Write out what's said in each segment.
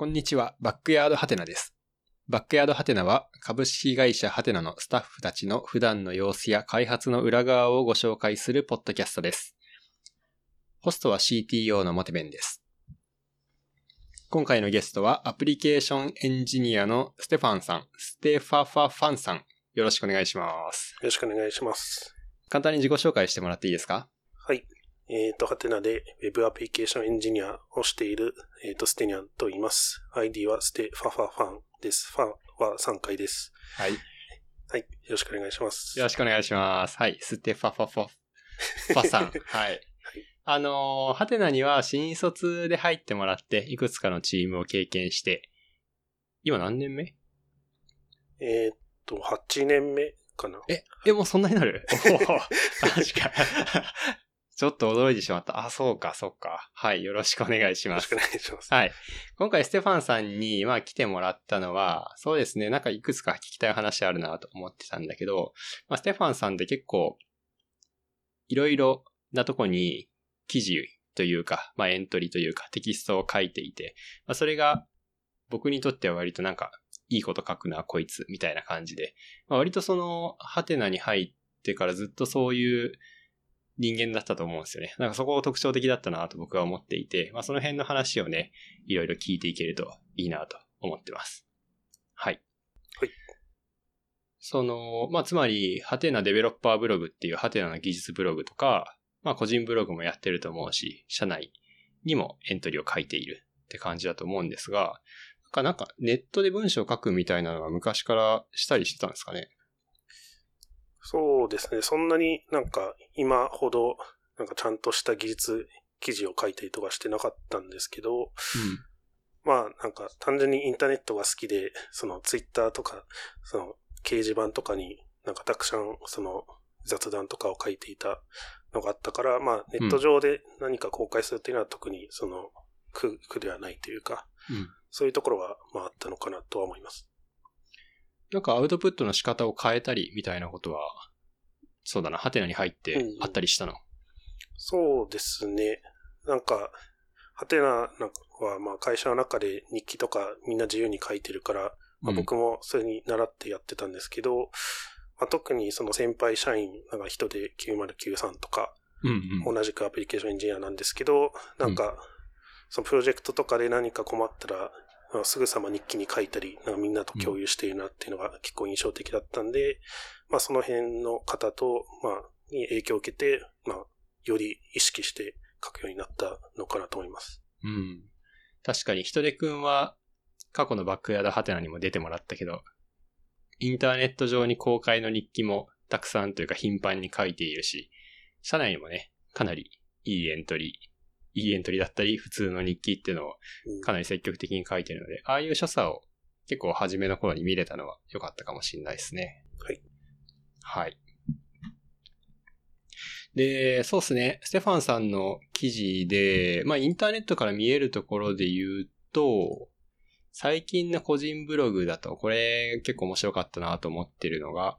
こんにちは、バックヤードハテナです。バックヤードハテナは株式会社ハテナのスタッフたちの普段の様子や開発の裏側をご紹介するポッドキャストです。ホストは CTO のモテベンです。今回のゲストはアプリケーションエンジニアのステファンさん、ステファファファンさん、よろしくお願いします。よろしくお願いします。簡単に自己紹介してもらっていいですか？はい。えっ、と、ハテナで Web アプリケーションエンジニアをしている、えっ、と、ステニャンと言います。ID はステファファファンです。ファンは3回です。はい。よはい。よろしくお願いします。ろしくお願いします。はい。ステファファファファさん。はい。あのー、ハテナには新卒で入ってもらって、いくつかのチームを経験して、今何年目？えっ、と、8年目かな。え、え、もうそんなになる？マジか。ちょっと驚いてしまった。あ、そうか、そうか。はい、よろしくお願いしますよろしくお。願いします。はい。今回ステファンさんに、まあ来てもらったのは、そうですね、なんかいくつか聞きたい話あるなと思ってたんだけど、まあステファンさんって結構、いろいろなとこに記事というか、まあエントリーというかテキストを書いていて、まあそれが僕にとっては割となんか、いいこと書くな、こいつ、みたいな感じで、まあ割とその、ハテナに入ってからずっとそういう人間だったと思うんですよね。なんかそこが特徴的だったなと僕は思っていて、まあその辺の話をね、いろいろ聞いていけるといいなと思ってます。はい。はい。その、まあつまり、ハテナデベロッパーブログっていうハテナの技術ブログとか、まあ個人ブログもやってると思うし、社内にもエントリーを書いているって感じだと思うんですが、なんかなんかネットで文章を書くみたいなのが昔からしたりしてたんですかね。そうですね。そんなになんか今ほどなんかちゃんとした技術記事を書いたりとかしてなかったんですけど、まあなんか単純にインターネットが好きで、そのツイッターとか、その掲示板とかになんかたくさんその雑談とかを書いていたのがあったから、まあネット上で何か公開するっていうのは特にその苦苦ではないというか、うん。うん。そういうところはまああったのかなとは思います。なんかアウトプットの仕方を変えたりみたいなことは、そうだな、ハテナに入ってあったりしたの？そうですね。なんか、ハテナなんかはまあ会社の中で日記とかみんな自由に書いてるから、まあ、うん僕もそれに習ってやってたんですけど、まあ、特にその先輩社員、なんか人で9093とか、うんうん。同じくアプリケーションエンジニアなんですけど、なんか、そのプロジェクトとかで何か困ったら、まあすぐさま日記に書いたり、なんかみんなと共有しているなっていうのが結構印象的だったんで、まあその辺の方と、まあ、に影響を受けて、まあ、より意識して書くようになったのかなと思います。うん。確かに、ひとでくんは、過去のバックヤードハテナにも出てもらったけど、インターネット上に公開の日記もたくさんというか頻繁に書いているし、社内にもね、かなりいいエントリー、いいエントリーだったり、普通の日記っていうのをうんかなり積極的に書いてるので、ああいう所作を結構初めの頃に見れたのは良かったかもしれないですね。はい。はい。で、そうですね。ステファンさんの記事で、まあインターネットから見えるところで言うと、最近の個人ブログだと、これ結構面白かったなと思ってるのが、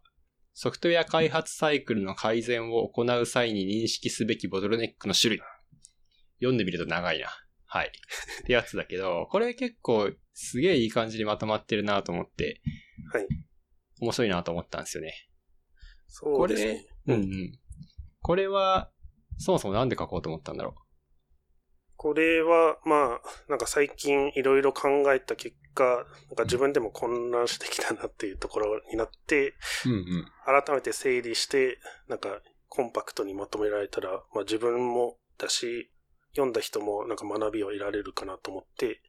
ソフトウェア開発サイクルの改善を行う際に認識すべきボトルネックの種類。読んでみると長いな。はい。ってやつだけど、これ結構すげえいい感じにまとまってるなと思って、はい。面白いなと思ったんですよね。そうですね。うんうん。これは、そもそもなんで書こうと思ったんだろこれは、まあ、なんか最近いろいろ考えた結果、なんか自分でも混乱してきたなっていうところになって、う。うんうん。改めて整理して、なんかコンパクトにまとめられたら、まあ自分もだし、読んだ人もなんか学びを得られるかなと思って、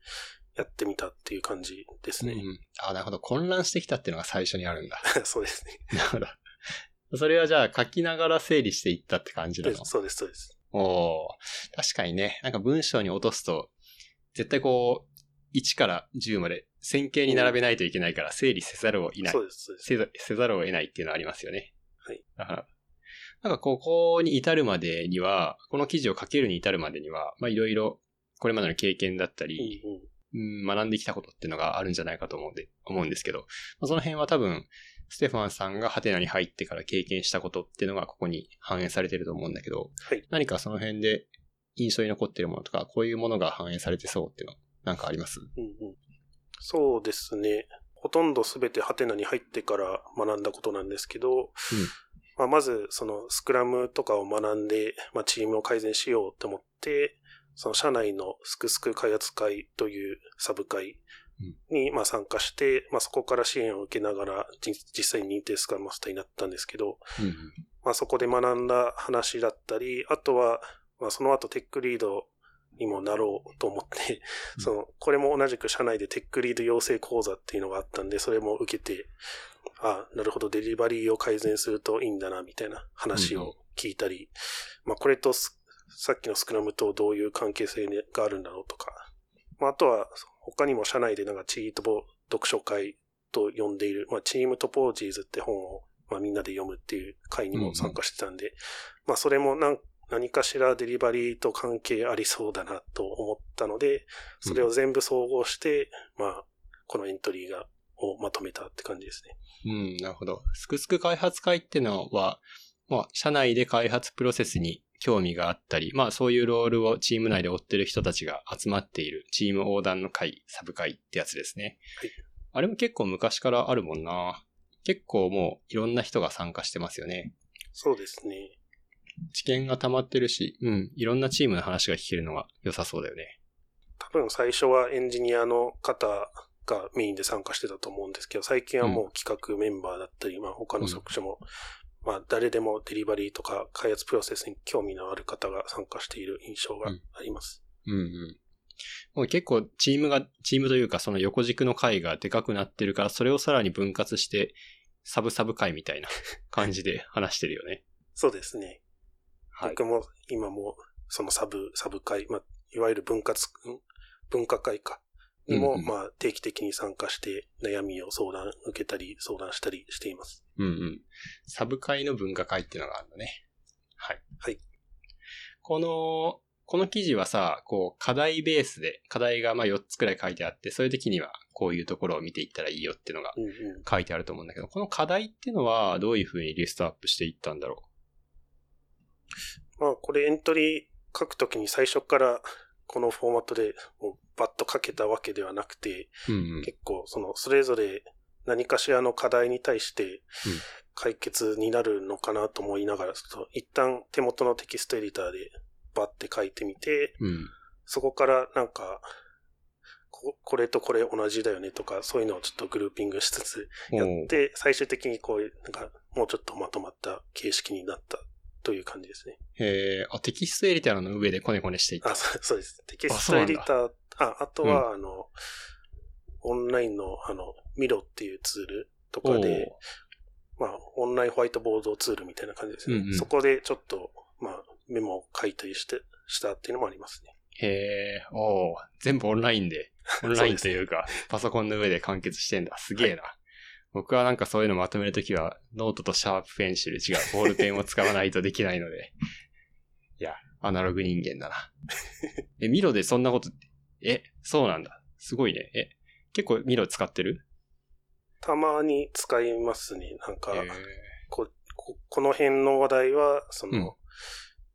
やってみたっていう感じですね。うんうん。あ、なるほど。混乱してきたっていうのが最初にあるんだ。そうですね。なるほど。それはじゃあ書きながら整理していったって感じなの？そうです、そうです。おー確かにね、なんか文章に落とすと、絶対こう、1から10まで線形に並べないといけないから整理せざるを得ないそう。です、そうです。せざせざるを得ないっていうのはありますよね。はい。だから、なんかここに至るまでには、この記事を書けるに至るまでには、まあいろいろこれまでの経験だったり、うん学んできたことっていうのがあるんじゃないかと思うんで、思うんですけど、まあ、その辺は多分、ステファンさんがハテナに入ってから経験したことっていうのがここに反映されてると思うんだけど、はい。何かその辺で印象に残ってるものとか、こういうものが反映されてそうっていうの、なんかあります？うんうん。そうですね。ほとんどすべてハテナに入ってから学んだことなんですけど、うんまあ、まずそのスクラムとかを学んで、まあ、チームを改善しようと思って、その社内のスクスク開発会というサブ会にまあ参加して、まあ、そこから支援を受けながら実際に認定スクラムマスターになったんですけど、うん、まあ、そこで学んだ話だったり、あとは、まあ、その後テックリードにもなろうと思って、その、これも同じく社内でテックリード養成講座っていうのがあったんで、それも受けて、あなるほど、デリバリーを改善するといいんだな、みたいな話を聞いたり、まあ、これとさっきのスクラムとどういう関係性があるんだろうとか、まあ、あとは、他にも社内でなんかチートボ読書会と呼んでいる、まあ、チームトポージーズって本を、まあ、みんなで読むっていう会にも参加してたんで、うんうん、まあ、それもなん何かしらデリバリーと関係ありそうだなと思ったので、それを全部総合して、うん、まあ、このエントリーが、をまとめたって感じですね。うん、なるほど。すくすく開発会ってのは、まあ、社内で開発プロセスに興味があったり、まあそういうロールをチーム内で追ってる人たちが集まっているチーム横断の会、サブ会ってやつですね。はい、あれも結構昔からあるもんな。結構もういろんな人が参加してますよね。そうですね。知見が溜まってるし、うん、いろんなチームの話が聞けるのが良さそうだよね。多分最初はエンジニアの方がメインで参加してたと思うんですけど、最近はもう企画メンバーだったり、うん、まあ他の職種もまあ、誰でもデリバリーとか開発プロセスに興味のある方が参加している印象があります。うん、うん、うん。もう結構チームが、チームというかその横軸の回がでかくなってるから、それをさらに分割して、サブサブ回みたいな感じで話してるよね。そうですね。はい、僕も今もそのサブ、サブ回、まあ、いわゆる分割、文化会か。にも、うんうん、まあ、定期的に参加して悩みを相談、受けたり、相談したりしています。うんうん。サブ会の文化会っていうのがあるのね。はい。はい。この、この記事はさ、こう、課題ベースで、課題がまあ4つくらい書いてあって、そういう時にはこういうところを見ていったらいいよっていうのが書いてあると思うんだけど、うんうん、この課題っていうのはどういうふうにリストアップしていったんだろう？まあ、これエントリー書くときに最初からこのフォーマットでもうバッと書けたわけではなくて、うんうん、結構そのそれぞれ何かしらの課題に対して解決になるのかなと思いながら、一旦手元のテキストエディターでバッて書いてみて、うん、そこからなんかこ、これとこれ同じだよねとか、そういうのをちょっとグルーピングしつつやって、最終的にこういう、なんかもうちょっとまとまった形式になったという感じですね。へえ、あ、テキストエディターの上でコネコネしていった。あ、そうです。テキストエディター、ああとは、あの、オンラインの、あの、 Miro っていうツールとかで、まあ、オンラインホワイトボードツールみたいな感じですね。うんうん、そこでちょっと、まあ、メモを書いたりして、したっていうのもありますね。へえ、お全部オンラインで、オンラインというか、パソコンの上で完結してんだ。すげえな。はい、僕はなんかそういうのまとめるときは、ノートとシャープペンシル、違う、ボールペンを使わないとできないので。いや、アナログ人間だな。え、ミロでそんなこと、え、そうなんだ。すごいね。え、結構ミロ使ってる？たまに使いますね。なんか、ここの辺の話題は、その、うん、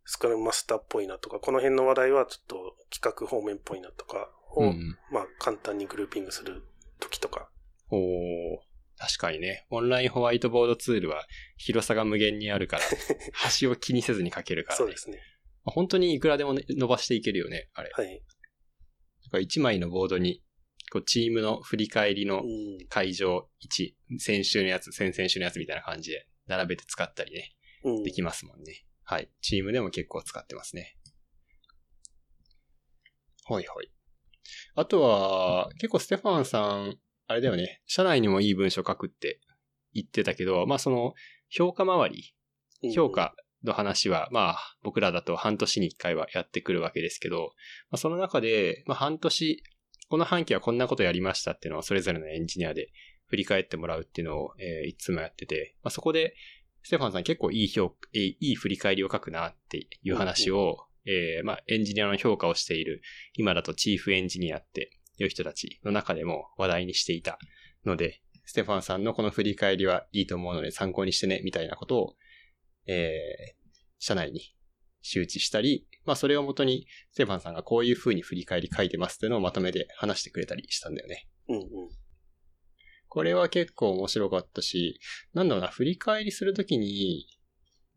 スクラムマスターっぽいなとか、この辺の話題はちょっと企画方面っぽいなとかを、うん、まあ簡単にグルーピングする時とか。お確かにね。オンラインホワイトボードツールは広さが無限にあるから、端を気にせずに書けるから、ね、そうですね。本当にいくらでも、ね、伸ばしていけるよね、あれ。はい。だから1枚のボードにこうチームの振り返りの会場1、先週のやつ、先々週のやつみたいな感じで並べて使ったりね、うん、できますもんね。はい。チームでも結構使ってますね。はいはい。あとは、結構ステファンさん、あれだよね、社内にもいい文章書くって言ってたけど、まあその、評価周り、評価の話は、まあ僕らだと半年に一回はやってくるわけですけど、まあ、その中で、まあ半年この半期はこんなことやりましたっていうのをそれぞれのエンジニアで振り返ってもらうっていうのを、えー、いつもやってて、まあ、そこで、ステファンさん結構いい評、えー、いい振り返りを書くなっていう話を、えー、まあ、エンジニアの評価をしている、今だとチーフエンジニアっていう人たちの中でも話題にしていたので、ステファンさんのこの振り返りはいいと思うので参考にしてね、みたいなことを、えー、社内に周知したり、まあそれをもとに、ステファンさんがこういう風に振り返り書いてますっていうのをまとめて話してくれたりしたんだよね。うんうん。これは結構面白かったし、なんだろうな、振り返りするときに、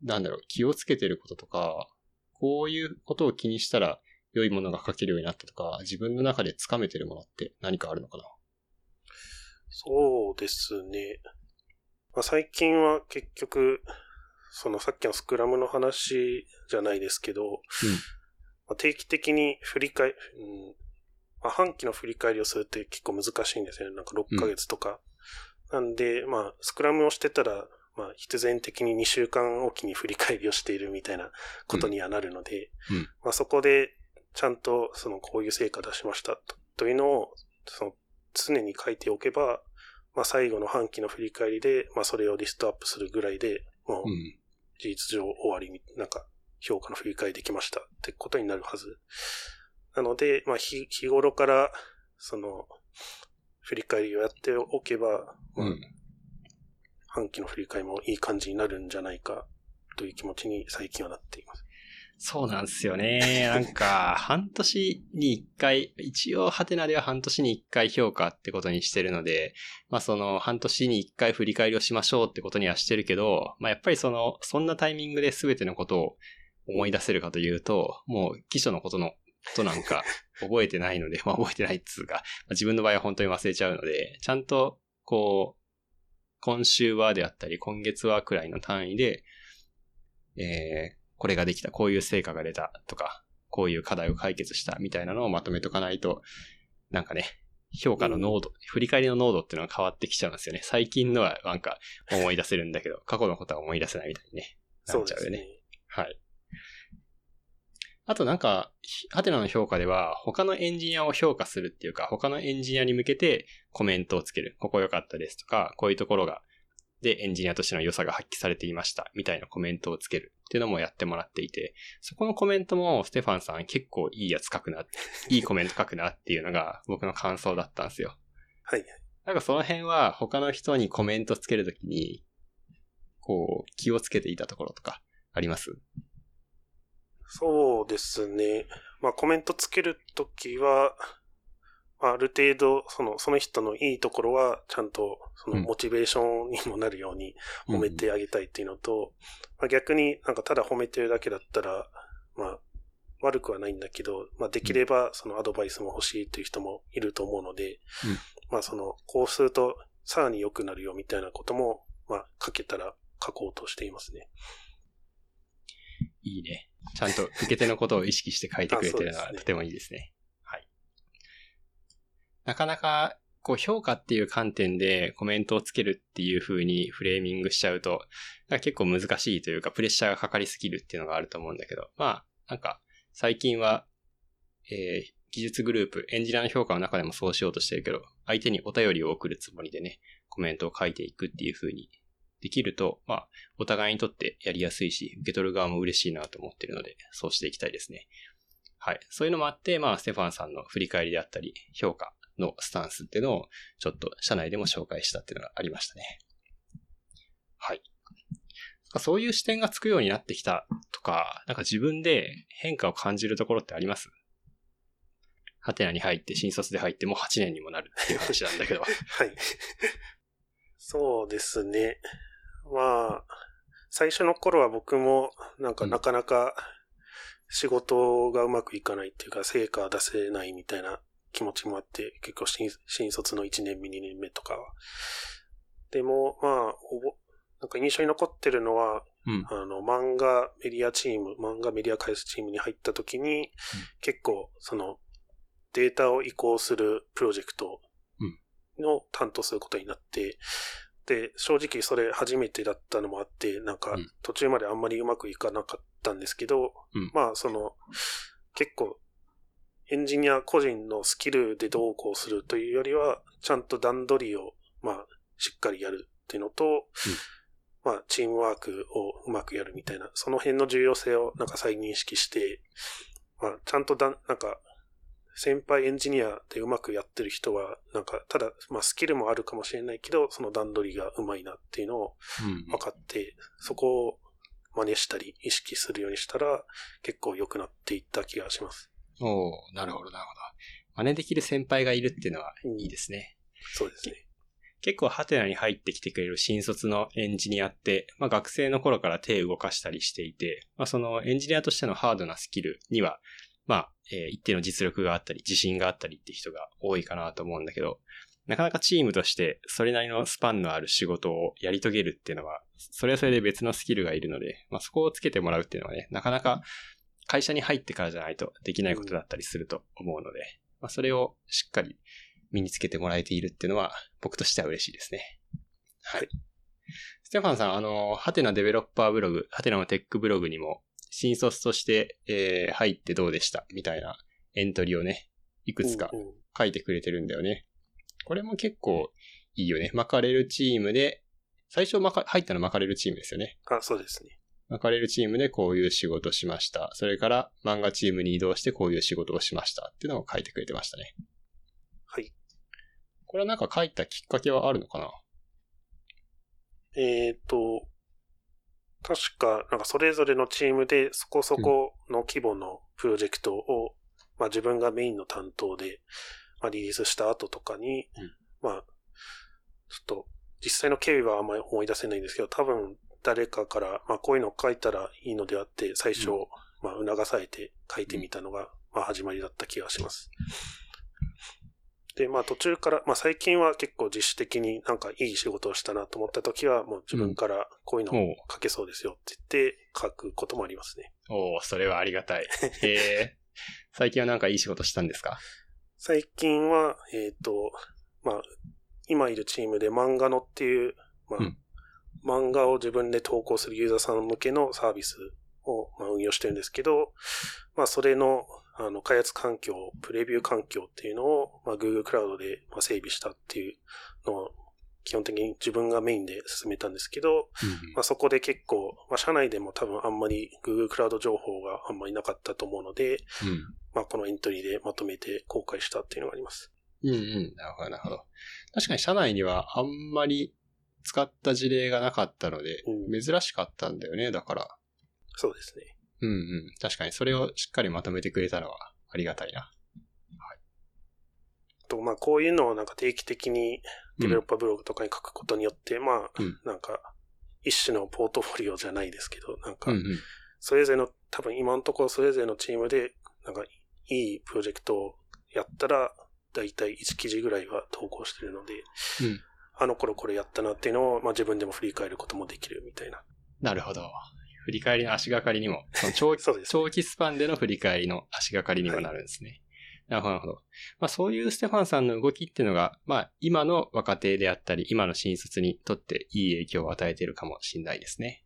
なんだろう、気をつけてることとか、こういうことを気にしたら良いものが書けるようになったとか、自分の中で掴めてるものって何かあるのかな？そうですね。まあ、最近は結局、そのさっきのスクラムの話じゃないですけど、うん、まあ、定期的に振り返、うん。まあ、半期の振り返りをするって結構難しいんですよね。なんか6ヶ月とか。うん、なんで、まあ、スクラムをしてたら、まあ、必然的に2週間おきに振り返りをしているみたいなことにはなるので、うん、まあ、そこでちゃんとそのこういう成果出しましたと。いうのを、その常に書いておけば、まあ、最後の半期の振り返りで、まあ、それをリストアップするぐらいで、もう、事実上終わり、なんか、評価の振り返りできましたってことになるはず。なので、まあ、日、日頃から、その、振り返りをやっておけば、まあ、うん、半期の振り返りもいい感じになるんじゃないか、という気持ちに最近はなっています。そうなんですよね。なんか、半年に一回、一応ハテナでは半年に一回評価ってことにしてるので、まあその半年に一回振り返りをしましょうってことにはしてるけど、まあやっぱりその、そんなタイミングで全てのことを思い出せるかというと、もう基礎のことの、ことなんか 覚えてないので、まあ覚えてないっつうか、まあ、自分の場合は本当に忘れちゃうので、ちゃんと、こう、今週はであったり、今月はくらいの単位で、えー、これができた、こういう成果が出たとか、こういう課題を解決したみたいなのをまとめとかないと、なんかね、評価の濃度、うん、振り返りの濃度っていうのが変わってきちゃうんですよね。最近のはなんか思い出せるんだけど、過去のことは思い出せないみたいにね、なっちゃうよね。ねはい。あとなんか、ハテナの評価では、他のエンジニアを評価するっていうか、他のエンジニアに向けてコメントをつける。ここ良かったですとか、こういうところがでエンジニアとしての良さが発揮されていました、みたいなコメントをつけるっていうのもやってもらっていて、そこのコメントもステファンさん結構いいやつ書くな、いいコメント書くなっていうのが僕の感想だったんですよ。はい。なんかその辺は他の人にコメントつけるときに、こう、気をつけていたところとかあります？そうですね。まあコメントつけるときは、ある程度、その、その人のいいところは、ちゃんと、その、モチベーションにもなるように褒めてあげたいっていうのと、うん、まあ、逆になんかただ褒めてるだけだったら、まあ、悪くはないんだけど、まあ、できれば、そのアドバイスも欲しいっていう人もいると思うので、うん、まあ、その、こうすると、さらに良くなるよみたいなことも、まあ、書けたら書こうとしていますね。いいね。ちゃんと受け手のことを意識して書いてくれてるのはとてもいいですね。なかなか、こう評価っていう観点でコメントをつけるっていう風にフレーミングしちゃうと、結構難しいというかプレッシャーがかかりすぎるっていうのがあると思うんだけど、まあ、なんか、最近は、えー、技術グループ、エンジニアの評価の中でもそうしようとしてるけど、相手にお便りを送るつもりでね、コメントを書いていくっていう風にできると、まあ、お互いにとってやりやすいし、受け取る側も嬉しいなと思ってるので、そうしていきたいですね。はい。そういうのもあって、まあ、ステファンさんの振り返りであったり、評価のスタンスっていうのを、ちょっと社内でも紹介したっていうのがありましたね。はい。そういう視点がつくようになってきたとか、なんか自分で変化を感じるところってあります？ハテナに入って、新卒で入ってもう8年にもなるっていう 話なんだけど。はい。そうですね。まあ、最初の頃は僕も、なんかなかなか仕事がうまくいかないっていうか、成果出せないみたいな気持ちもあって、結構新新卒の1年目、2年目とか。は。でも、まあ、なんか印象に残ってるのは、うん、あの、漫画メディアチーム、漫画メディア開発チームに入った時に、うん、結構、その、データを移行するプロジェクトの担当することになって、で、正直それ初めてだったのもあって、なんか途中まであんまりうまくいかなかったんですけど、うん、まあその、結構エンジニア個人のスキルでどうこうするというよりは、ちゃんと段取りを、まあ、しっかりやるっていうのと、うん、まあ、チームワークをうまくやるみたいな、その辺の重要性をなんか再認識して、まあ、ちゃんとだ、なんか、先輩エンジニアでうまくやってる人は、なんか、ただ、まあ、スキルもあるかもしれないけど、その段取りがうまいなっていうのを分かって、うん、そこを真似したり意識するようにしたら、結構良くなっていった気がします。おなるほど、なるほど。真似できる先輩がいるっていうのはいいですね。そうですね。結構ハテナに入ってきてくれる新卒のエンジニアって、まあ学生の頃から手を動かしたりしていて、まあそのエンジニアとしてのハードなスキルには、まあ、えー、一定の実力があったり、自信があったりって人が多いかなと思うんだけど、なかなかチームとしてそれなりのスパンのある仕事をやり遂げるっていうのは、それはそれで別のスキルがいるので、まあそこをつけてもらうっていうのはね、なかなか会社に入ってからじゃないとできないことだったりすると思うので、まあそれをしっかり身につけてもらえているっていうのは僕としては嬉しいですね。はい。ステファンさん、あの、ハテナデベロッパーブログ、ハテナのテックブログにも、新卒として、えー、入ってどうでした？みたいなエントリーをね、いくつか書いてくれてるんだよね。これも結構いいよね。巻かれるチームで、最初まか、入ったの巻かれるチームですよね。あ、そうですね。巻かれるチームでこういう仕事しました。それから漫画チームに移動してこういう仕事をしましたっていうのを書いてくれてましたね。はい。これはなんか書いたきっかけはあるのかな？えっ、ー、と、確か、なんかそれぞれのチームでそこそこの規模のプロジェクトを、うん、まあ自分がメインの担当で、まあリリースした後とかに、うん、まあ、ちょっと実際の経緯はあんまり思い出せないんですけど、多分誰かから、まあこういうの書いたらいいのであって、最初、うん、まあ促されて書いてみたのが、まあ始まりだった気がします。で、まあ途中から、まあ最近は結構自主的になんかいい仕事をしたなと思った時は、もう自分からこういうの書けそうですよって言って書くこともありますね。おおそれはありがたい。へ え。最近はなんかいい仕事したんですか？最近は、えっ、ー、と、まあ、今いるチームで漫画のっていう、まあ、うん、漫画を自分で投稿するユーザーさん向けのサービスを、まあ、運用してるんですけど、まあ、それの、あの、開発環境、プレビュー環境っていうのを、まあ、Google クラウドで、まあ、整備したっていうのを、基本的に自分がメインで進めたんですけど、うん、まあ、そこで結構、まあ、社内でも多分あんまり Google クラウド情報があんまりなかったと思うので、うん、まあ、このエントリーでまとめて公開したっていうのがあります。うんうん。なるほど、なるほど。確かに社内にはあんまり使った事例がなかったので、うん、珍しかったんだよね、だから。そうですね。うんうん。確かにそれをしっかりまとめてくれたのはありがたいな。はい。と、まあこういうのをなんか定期的にデベロッパーブログとかに書くことによって、うん、まあ、なんか、一種のポートフォリオじゃないですけど、なんか、それぞれの、多分今のところそれぞれのチームで、なんか、いいプロジェクトをやったら、だいたい1記事ぐらいは投稿してるので、うん、あの頃これやったなっていうのを、まあ自分でも振り返ることもできるみたいな。なるほど。振り返りの足がかりにも、その長期 ね、長期スパンでの振り返りの足がかりにもなるんですね。はい、なるほど。まあそういうステファンさんの動きっていうのが、まあ今の若手であったり、今の新卒にとっていい影響を与えているかもしれないですね。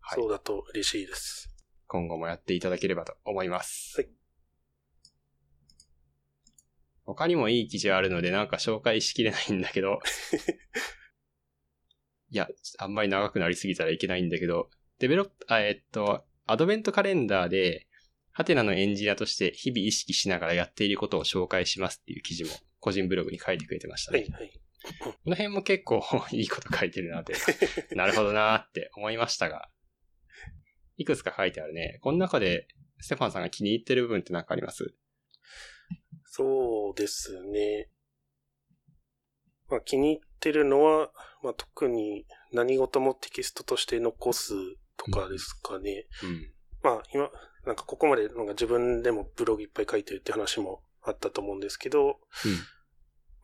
はい、そうだと嬉しいです。今後もやっていただければと思います。はい。他にもいい記事あるのでなんか紹介しきれないんだけど。いや、あんまり長くなりすぎたらいけないんだけど、デベロップ、あ、えっと、アドベントカレンダーで、ハテナのエンジニアとして日々意識しながらやっていることを紹介しますっていう記事も個人ブログに書いてくれてましたね。はいはい。この辺も結構 いいこと書いてるなって、なるほどなって思いましたが、いくつか書いてあるね。この中でステファンさんが気に入ってる部分って何かあります？そうですね。まあ、気に入ってるのは、まあ、特に何事もテキストとして残すとかですかね。うん、まあ、今、なんかここまでなんか自分でもブログいっぱい書いてるって話もあったと思うんですけど、うん、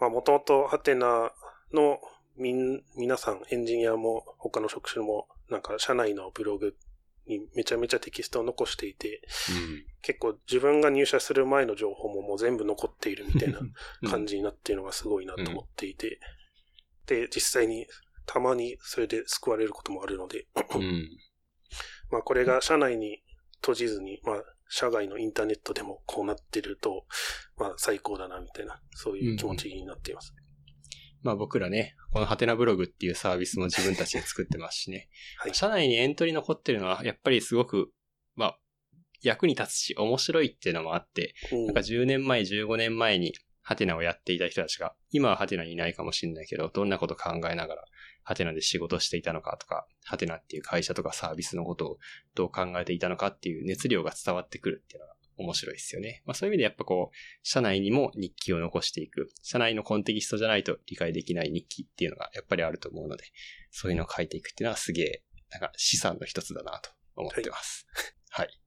まあ、もともとハテナのみん、皆さん、エンジニアも他の職種も、なんか社内のブログにめちゃめちゃテキストを残していて、うん、結構自分が入社する前の情報ももう全部残っているみたいな感じになっているのがすごいなと思っていて、で、実際にたまにそれで救われることもあるので まあこれが社内に閉じずに、まあ社外のインターネットでもこうなってると、まあ最高だなみたいな、そういう気持ちになっています。うんまあ僕らね、このハテナブログっていうサービスも自分たちで作ってますしね。はい、社内にエントリー残ってるのは、やっぱりすごく、まあ、役に立つし、面白いっていうのもあって、うん、なんか10年前、15年前にハテナをやっていた人たちが、今はハテナにいないかもしれないけど、どんなこと考えながら、ハテナで仕事していたのかとか、ハテナっていう会社とかサービスのことをどう考えていたのかっていう熱量が伝わってくるっていうのが面白いですよね。まあそういう意味でやっぱこう、社内にも日記を残していく。社内のコンテキストじゃないと理解できない日記っていうのがやっぱりあると思うので、そういうのを書いていくっていうのはすげえ、なんか資産の一つだなと思ってます。はい、はい。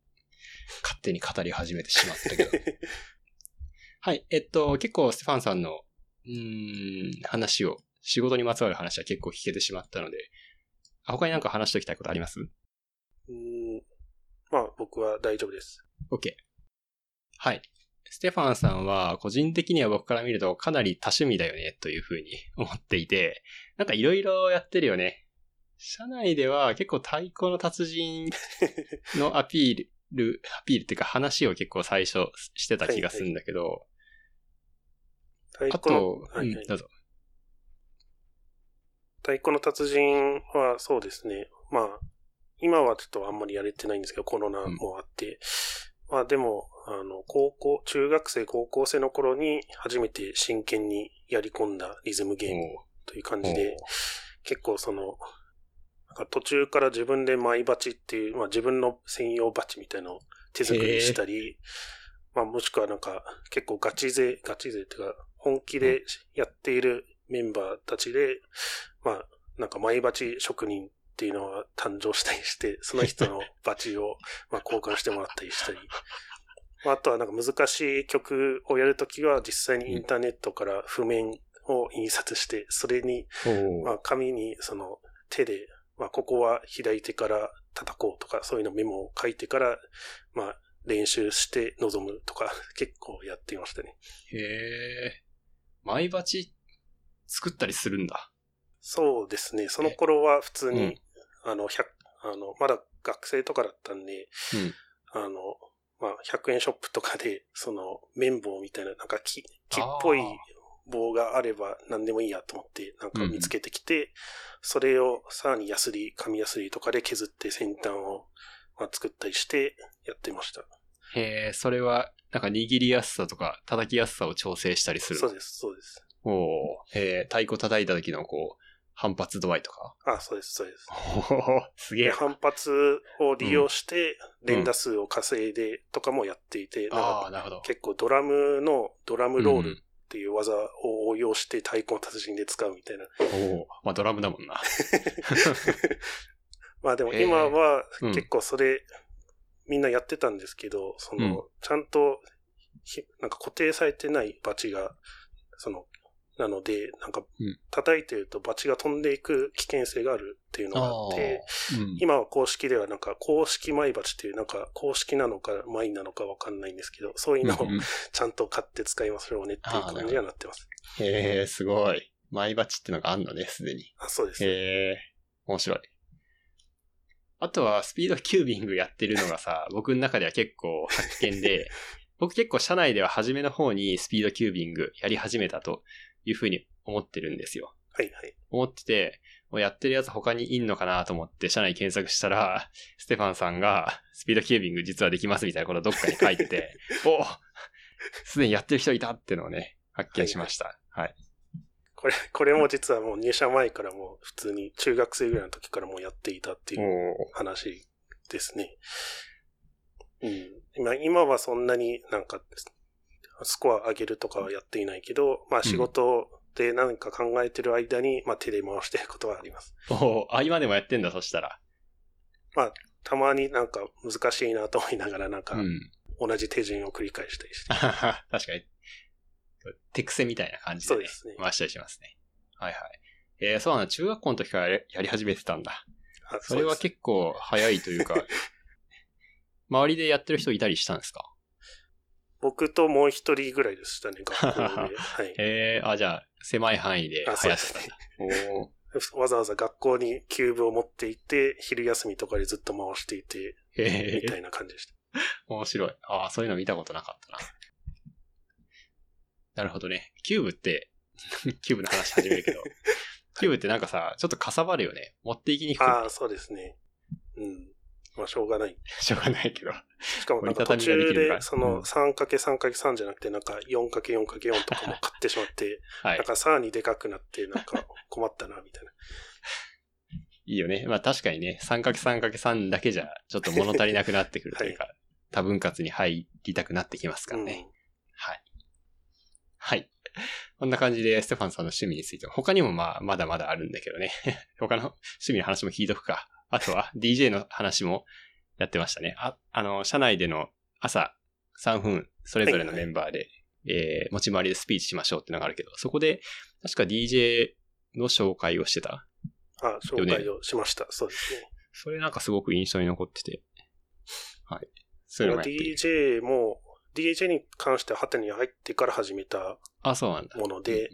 勝手に語り始めてしまったけど。はい。えっと、結構ステファンさんの、うん、話を、仕事にまつわる話は結構聞けてしまったので、他になんか話しておきたいことあります？うん。まあ、僕は大丈夫です。OK。はい。ステファンさんは、個人的には僕から見るとかなり多趣味だよね、というふうに 思っていて、なんかいろいろやってるよね。社内では結構太鼓の達人の アピール、アピールっていうか話を結構最初してた気がするんだけど、はいはい、あと、はいはい、うん、どうぞ。太鼓の達人はそうですね。まあ、今はちょっとあんまりやれてないんですけど、コロナもあって。うん、まあでも、あの、高校、中学生、高校生の頃に初めて真剣にやり込んだリズムゲームという感じで、結構その、なんか途中から自分でマイバチっていう、まあ自分の専用バチみたいなのを手作りしたり、まあもしくはなんか結構ガチ勢、ガチ勢っていうか本気でやっているメンバーたちで、まあなんかマイバチ職人っていうのが誕生したりして、その人のバチをまあ交換してもらったりしたり、あとはなんか難しい曲をやるときは実際にインターネットから譜面を印刷して、それに、まあ紙にその手でまあ、ここは左手から叩こうとか、そういうのメモを書いてから、まあ、練習して臨むとか、結構やっていましたね。へえ。マイバチ作ったりするんだ。そうですね。その頃は普通に、うん、あの、100、あの、まだ学生とかだったんで、うん、あの、まあ、100円ショップとかで、その、綿棒みたいな、なんか木、木っぽい棒があれば何でもいいやと思って、なんか見つけてきて、うん、それをさらにヤスリ、紙ヤスリとかで削って先端を、まあ、作ったりしてやってました。へえ、それは、なんか握りやすさとか叩きやすさを調整したりするそうです、そうです。おおへえ、太鼓叩いた時のこう、反発度合いとか？あそうです、そうです。おすげえ。反発を利用して、連打数を稼いでとかもやっていて、うん、ああ、なるほど。結構ドラムの、ドラムロールっていう技を応用して太鼓の達人で使うみたいな。おおまあドラムだもんな。まあでも今は結構それ、みんなやってたんですけど、その、ちゃんと、なんか固定されてないバチが、その、なので、なんか、叩いてるとバチが飛んでいく危険性があるっていうのがあって、うん、今は公式ではなんか公式マイバチっていうなんか公式なのかマイなのかわかんないんですけど、そういうのをちゃんと買って使いましょうねっていう感じにはなってます。へえ、すごい。マイバチってのがあんのね、すでに。あ、そうです、ね。へえ、面白い。あとはスピードキュービングやってるのがさ、僕の中では結構発見で、僕結構社内では初めの方にスピードキュービングやり始めたというふうに思ってるんですよ。はいはい。思ってて、もうやってるやつ他にいんのかなと思って社内検索したら、ステファンさんがスピードキュービング実はできますみたいなことをどっかに書いてて、おすでにやってる人いたっていうのをね、発見しました。はい、はい、これ、これも実はもう入社前からもう普通に中学生ぐらいの時からもうやっていたっていう話ですね。うん。今、今はそんなになんかスコア上げるとかはやっていないけど、まあ仕事で何か考えてる間に、まあ手で回してることはあります。おお、あ、今でもやってんだ、そしたら。まあ、たまになんか難しいなと思いながらなんか、同じ手順を繰り返したりして。確かに。手癖みたいな感じで、ね、そうですね。回したりしますね。はいはい。えー、そうなの、中学校の時からやり始めてたんだ。それは結構早いというか、周りでやってる人いたりしたんですか？僕ともう一人ぐらいでしたね、学校で。はい。えー、あ、じゃあ、狭い範囲で流行ってた わざわざ学校にキューブを持っていて、昼休みとかでずっと回していて、みたいな感じでした。面白い。ああ、そういうの見たことなかったな。なるほどね。キューブって、キューブの話始めるけど、キューブってなんかさ、ちょっとかさばるよね。持っていきにくい。ああ、そうですね。うん。まあ、しょうがない。しょうがないけど。しかもなんか途中で、その 3×3×3 じゃなくて、なんか 4×4×4 とかも 買ってしまって、はい、なんかさらにでかくなって、なんか困ったな、みたいな。いいよね。まあ確かにね、3×3×3 だけじゃ、ちょっと物足りなくなってくるというか、はい、多分割に入りたくなってきますからね。うん、はい。はい。こんな感じで、ステファンさんの趣味については、他にもまあ、まだまだあるんだけどね。他の趣味の話も聞いとくか。あとは、DJ の話もやってましたね。あ、あの、社内での朝3分、それぞれのメンバーで、はい、えー、持ち回りでスピーチしましょうってのがあるけど、そこで、確か DJ の紹介をしてた？あ、紹介をしました。そうですね。それなんかすごく印象に残ってて。はい。そういうのも DJ も、DJ に関してはハテに入ってから始めたあ、そうなんだ。もので、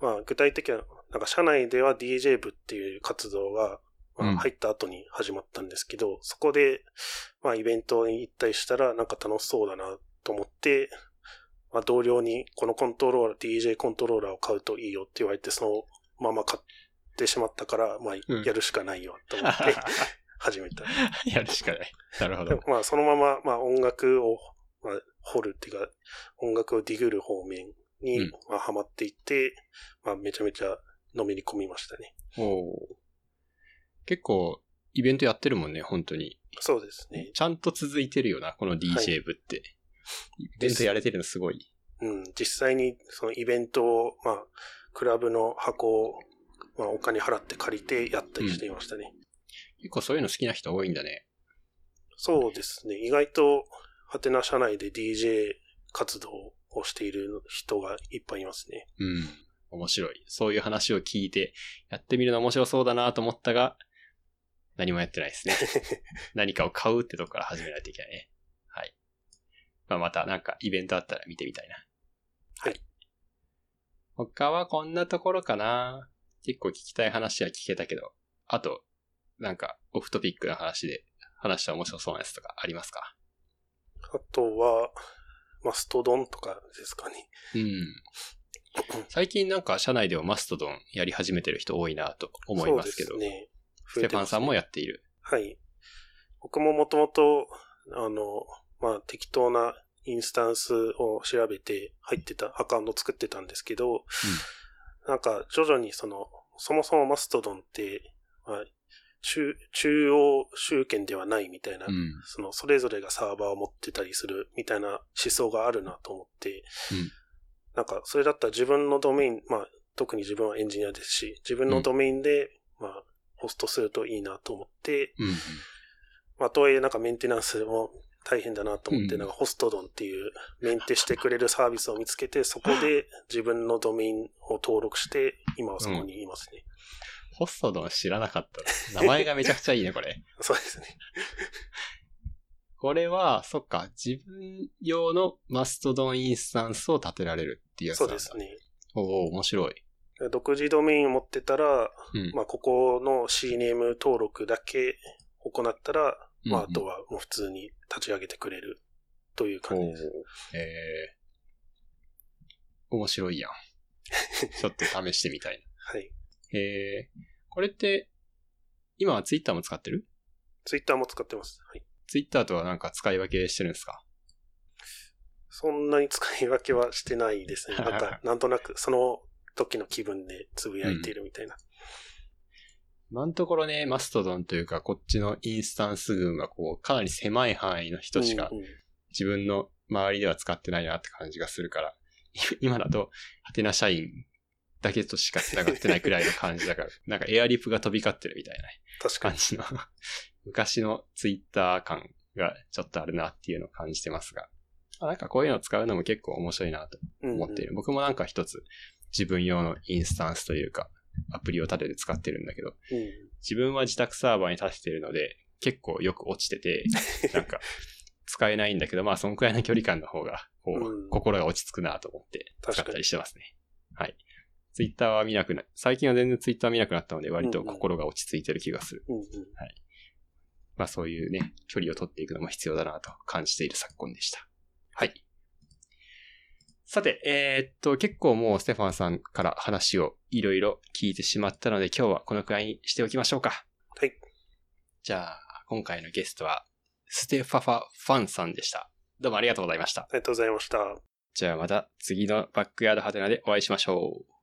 まあ具体的には、なんか社内では DJ 部っていう活動が、まあ、入った後に始まったんですけど、うん、そこで、まあイベントに行ったりしたらなんか楽しそうだなと思って、まあ同僚にこのコントローラー、DJ コントローラーを買うといいよって言われて、そのまま買ってしまったから、まあやるしかないよと思って、始めた。やるしかない。なるほど。まあそのまま、まあ音楽をまあ、掘るっていうか、音楽をディグる方面に、うん、まあ、ハマっていって、まあ、めちゃめちゃのめり込みましたね。お結構、イベントやってるもんね、本当に。そうですね。ちゃんと続いてるよな、この DJ 部って。はい、イベントやれてるのすごい。うん、実際にそのイベントを、まあ、クラブの箱を、まあ、お金払って借りてやったりしていましたね、うん。結構そういうの好きな人多いんだね。そうですね。意外と、ハテナ社内で DJ 活動をしている人がいっぱいいますね。うん。面白い。そういう話を聞いて、やってみるの面白そうだなと思ったが、何もやってないですね。何かを買うってとこから始めないといけないね。はい。まあ、またなんかイベントあったら見てみたいな。はい。他はこんなところかな。結構聞きたい話は聞けたけど、あと、なんかオフトピックな話で話した面白そうなやつとかありますか？あとは、マストドンとかですかね。うん。最近なんか社内ではマストドンやり始めてる人多いなと思いますけど。そうですね。ステファンさんもやっている。はい。僕ももともと、あの、まあ、適当なインスタンスを調べて入ってたアカウント作ってたんですけど、うん、なんか徐々にその、そもそもマストドンって、まあ、中、中央集権ではないみたいな、うん、その、それぞれがサーバーを持ってたりするみたいな思想があるなと思って、うん、なんか、それだったら自分のドメイン、まあ、特に自分はエンジニアですし、自分のドメインで、まあ、ホストするといいなと思って、うん、まあ、とはいえなんかメンテナンスも大変だなと思って、なんかホストドンっていうメンテしてくれるサービスを見つけて、そこで 自分のドメインを登録して、今はそこにいますね。ホストドン知らなかった。名前がめちゃくちゃいいね、これ。そうですね。これは、そっか、自分用のマストドンインスタンスを立てられるっていうやつなんだ。そうですね。おお面白い。独自ドメインを持ってたら、うん、まあ、ここの C ネーム登録だけ行ったら、まあ、あとはもう普通に立ち上げてくれるという感じです。へえー、面白いやん。ちょっと試してみたいな。はい。へえ。これって、今はツイッターも使ってる？ツイッターも使ってます。はい。ツイッターとはなんか使い分けしてるんですか？そんなに使い分けはしてないですね。なんか、なんとなくその時の気分でつぶやいているみたいな。今のところね、マストドンというか、こっちのインスタンス群はこう、かなり狭い範囲の人しか、自分の周りでは使ってないなって感じがするから、今だと、ハテナ社員だけとしか繋がってないくらいの感じだから、なんかエアリプが飛び交ってるみたいな。感じの 昔のツイッター感がちょっとあるなっていうのを感じてますが、なんかこういうのを使うのも結構面白いなと思っている。うんうん、僕もなんか一つ自分用のインスタンスというか、アプリを立てて使ってるんだけど、うん、自分は自宅サーバーに立ててるので、結構よく落ちてて、なんか、使えないんだけど、まあ、そのくらいの距離感の方が、こう、うん、心が落ち着くなと思って使ったりしてますね。はい。ツイッターは見なくな、最近は全然ツイッター見なくなったので、割と心が落ち着いてる気がする。うんうん、はい。まあそういうね、距離を取っていくのも必要だなと感じている昨今でした。はい。さて、えー、っと、結構もうステファンさんから話をいろいろ聞いてしまったので、今日はこのくらいにしておきましょうか。はい。じゃあ、今回のゲストは、ステファファファンさんでした。どうもありがとうございました。ありがとうございました。じゃあまた次のバックヤードハテナでお会いしましょう。